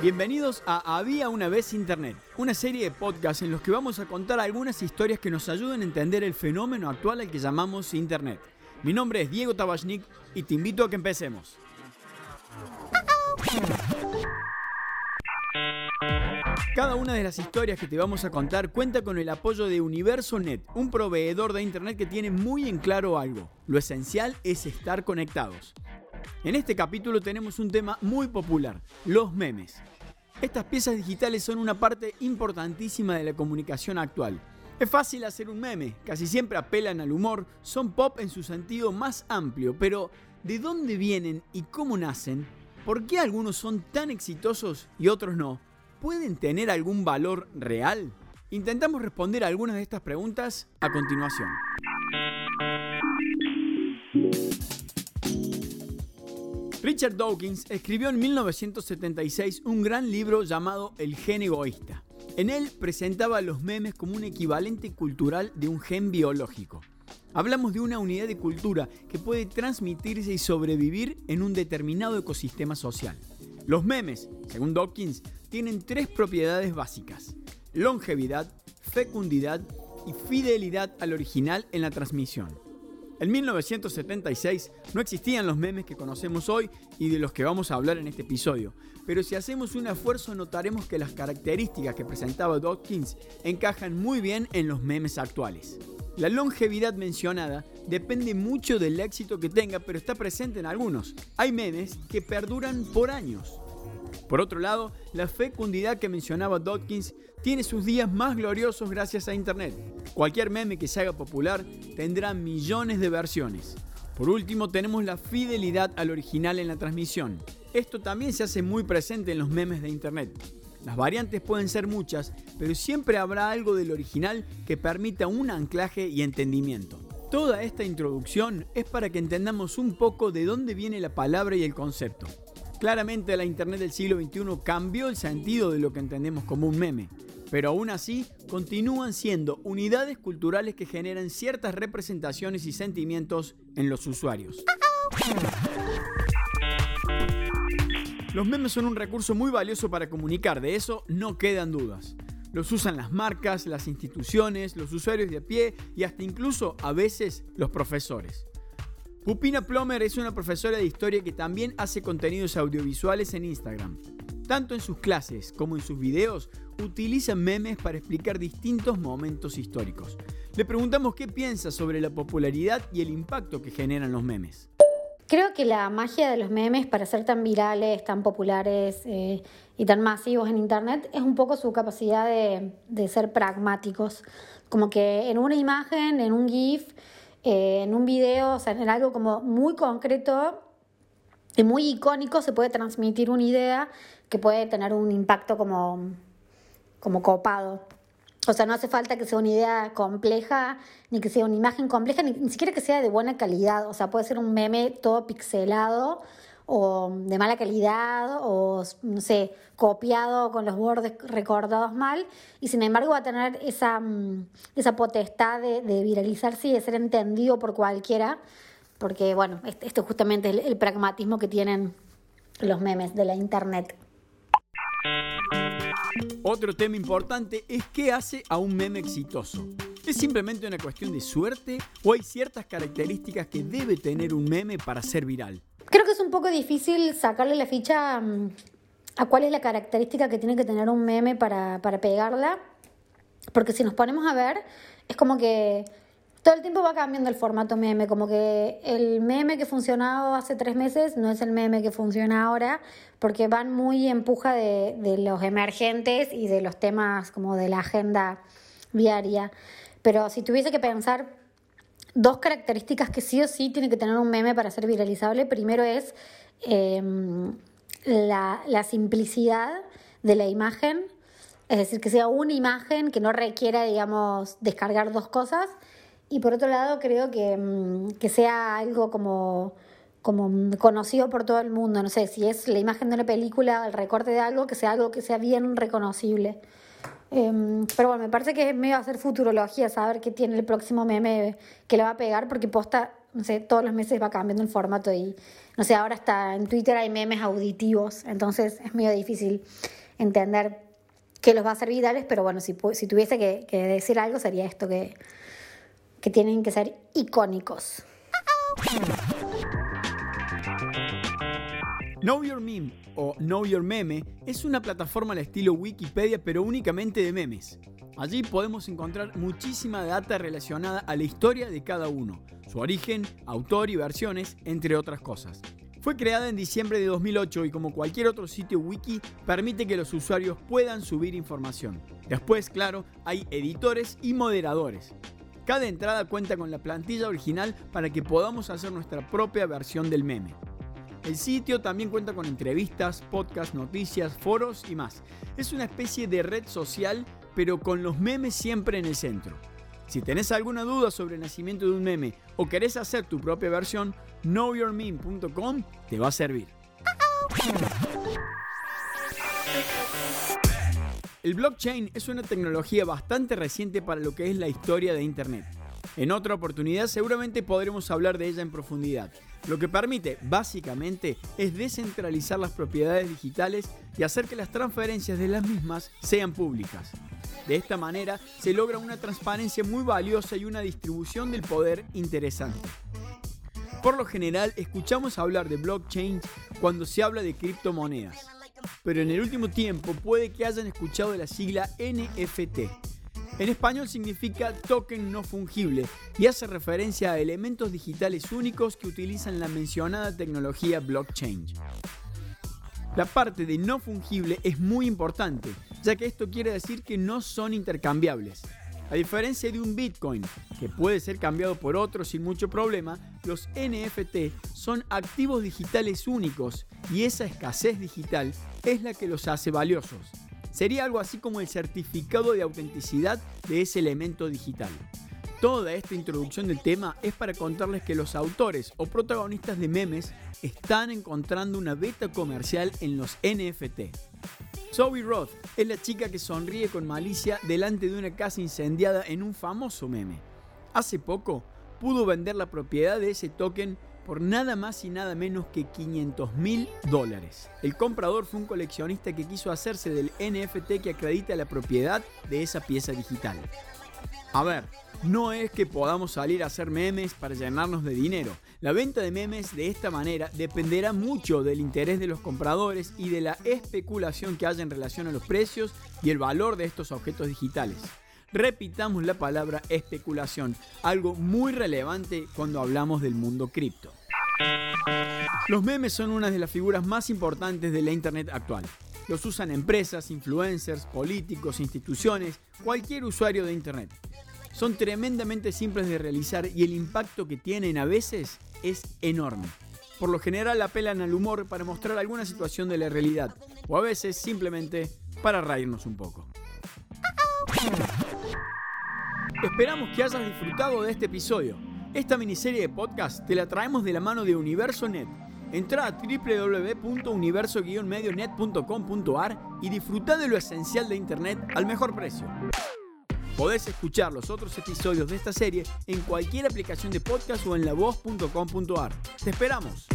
Bienvenidos a Había una vez Internet, una serie de podcasts en los que vamos a contar algunas historias que nos ayuden a entender el fenómeno actual al que llamamos Internet. Mi nombre es Diego Tabachnik y te invito a que empecemos. Cada una de las historias que te vamos a contar cuenta con el apoyo de UniversoNet, un proveedor de Internet que tiene muy en claro algo. Lo esencial es estar conectados. En este capítulo tenemos un tema muy popular, los memes. Estas piezas digitales son una parte importantísima de la comunicación actual. Es fácil hacer un meme, casi siempre apelan al humor, son pop en su sentido más amplio, pero ¿de dónde vienen y cómo nacen? ¿Por qué algunos son tan exitosos y otros no? ¿Pueden tener algún valor real? Intentamos responder algunas de estas preguntas a continuación. Richard Dawkins escribió en 1976 un gran libro llamado El gen egoísta. En él presentaba los memes como un equivalente cultural de un gen biológico. Hablamos de una unidad de cultura que puede transmitirse y sobrevivir en un determinado ecosistema social. Los memes, según Dawkins, tienen tres propiedades básicas. Longevidad, fecundidad y fidelidad al original en la transmisión. En 1976 no existían los memes que conocemos hoy y de los que vamos a hablar en este episodio, pero si hacemos un esfuerzo notaremos que las características que presentaba Dawkins encajan muy bien en los memes actuales. La longevidad mencionada depende mucho del éxito que tenga, pero está presente en algunos. Hay memes que perduran por años. Por otro lado, la fecundidad que mencionaba Dawkins tiene sus días más gloriosos gracias a Internet. Cualquier meme que se haga popular tendrá millones de versiones. Por último, tenemos la fidelidad al original en la transmisión. Esto también se hace muy presente en los memes de Internet. Las variantes pueden ser muchas, pero siempre habrá algo del original que permita un anclaje y entendimiento. Toda esta introducción es para que entendamos un poco de dónde viene la palabra y el concepto. Claramente la Internet del siglo XXI cambió el sentido de lo que entendemos como un meme, pero aún así continúan siendo unidades culturales que generan ciertas representaciones y sentimientos en los usuarios. Los memes son un recurso muy valioso para comunicar, de eso no quedan dudas. Los usan las marcas, las instituciones, los usuarios de a pie y hasta incluso a veces los profesores. Pupina Plomer es una profesora de historia que también hace contenidos audiovisuales en Instagram. Tanto en sus clases como en sus videos utiliza memes para explicar distintos momentos históricos. Le preguntamos qué piensa sobre la popularidad y el impacto que generan los memes. Creo que la magia de los memes para ser tan virales, tan populares eh, y tan masivos en Internet es un poco su capacidad de, de ser pragmáticos. Como que en una imagen, en un GIF, eh, en un video, o sea, en algo como muy concreto y muy icónico se puede transmitir una idea que puede tener un impacto como, como copado. O sea, no hace falta que sea una idea compleja, ni que sea una imagen compleja, ni, ni siquiera que sea de buena calidad. O sea, puede ser un meme todo pixelado o de mala calidad o, no sé, copiado con los bordes recordados mal y sin embargo va a tener esa, mm, esa potestad de, viralizarse y de ser entendido por cualquiera, porque bueno, esto justamente es el, pragmatismo que tienen los memes de la internet. Otro tema importante es qué hace a un meme exitoso. ¿Es simplemente una cuestión de suerte o hay ciertas características que debe tener un meme para ser viral? Creo que es un poco difícil sacarle la ficha mm, a cuál es la característica que tiene que tener un meme para, para pegarla. Porque si nos ponemos a ver, es como que todo el tiempo va cambiando el formato meme, como que el meme que funcionaba hace tres meses no es el meme que funciona ahora, porque van muy en puja de, de, los emergentes y de los temas como de la agenda diaria. Pero si tuviese que pensar dos características que sí o sí tiene que tener un meme para ser viralizable. Primero es em, la, la, simplicidad de la imagen, es decir, que sea una imagen que no requiera, digamos, descargar dos cosas. Y por otro lado, creo que, em, que sea algo como, como conocido por todo el mundo. No sé, si es la imagen de una película, el recorte de algo, que sea algo que sea bien reconocible. Em, pero bueno, me parece que es medio hacer futurología, saber qué tiene el próximo meme que le va a pegar, porque posta, no sé, todos los meses va cambiando el formato y, no sé, ahora hasta en Twitter hay memes auditivos, entonces es medio difícil entender que los va a ser virales, pero bueno, si, si tuviese que, decir algo sería esto, que, que tienen que ser icónicos. Know Your Meme o Know Your Meme es una plataforma al estilo Wikipedia pero únicamente de memes. Allí podemos encontrar muchísima data relacionada a la historia de cada uno, su origen, autor y versiones, entre otras cosas. Fue creada en diciembre de 2008 y como cualquier otro sitio wiki permite que los usuarios puedan subir información. Después, claro, hay editores y moderadores. Cada entrada cuenta con la plantilla original para que podamos hacer nuestra propia versión del meme. El sitio también cuenta con entrevistas, podcasts, noticias, foros y más. Es una especie de red social pero con los memes siempre en el centro. Si tenés alguna duda sobre el nacimiento de un meme o querés hacer tu propia versión, knowyourmeme.com te va a servir. El blockchain es una tecnología bastante reciente para lo que es la historia de Internet. En otra oportunidad seguramente podremos hablar de ella en profundidad. Lo que permite, básicamente, es descentralizar las propiedades digitales y hacer que las transferencias de las mismas sean públicas. De esta manera se logra una transparencia muy valiosa y una distribución del poder interesante. Por lo general escuchamos hablar de blockchain cuando se habla de criptomonedas, pero en el último tiempo puede que hayan escuchado la sigla NFT, en español significa token no fungible y hace referencia a elementos digitales únicos que utilizan la mencionada tecnología blockchain. La parte de no fungible es muy importante, ya que esto quiere decir que no son intercambiables. A diferencia de un Bitcoin, que puede ser cambiado por otro sin mucho problema, los NFT son activos digitales únicos y esa escasez digital es la que los hace valiosos. Sería algo así como el certificado de autenticidad de ese elemento digital. Toda esta introducción del tema es para contarles que los autores o protagonistas de memes están encontrando una beta comercial en los NFT. Zoe Roth es la chica que sonríe con malicia delante de una casa incendiada en un famoso meme. Hace poco pudo vender la propiedad de ese token por nada más y nada menos que 500 mil dólares. El comprador fue un coleccionista que quiso hacerse del NFT que acredita la propiedad de esa pieza digital. A ver, no es que podamos salir a hacer memes para llenarnos de dinero. La venta de memes de esta manera dependerá mucho del interés de los compradores y de la especulación que haya en relación a los precios y el valor de estos objetos digitales. Repitamos la palabra especulación, algo muy relevante cuando hablamos del mundo cripto. Los memes son una de las figuras más importantes de la Internet actual. Los usan empresas, influencers, políticos, instituciones, cualquier usuario de Internet. Son tremendamente simples de realizar y el impacto que tienen a veces es enorme. Por lo general apelan al humor para mostrar alguna situación de la realidad o a veces simplemente para reírnos un poco. Esperamos que hayas disfrutado de este episodio. Esta miniserie de podcast te la traemos de la mano de UniversoNet. Entra a www.universo-medionet.com.ar y disfruta de lo esencial de Internet al mejor precio. Podés escuchar los otros episodios de esta serie en cualquier aplicación de podcast o en lavoz.com.ar. ¡Te esperamos!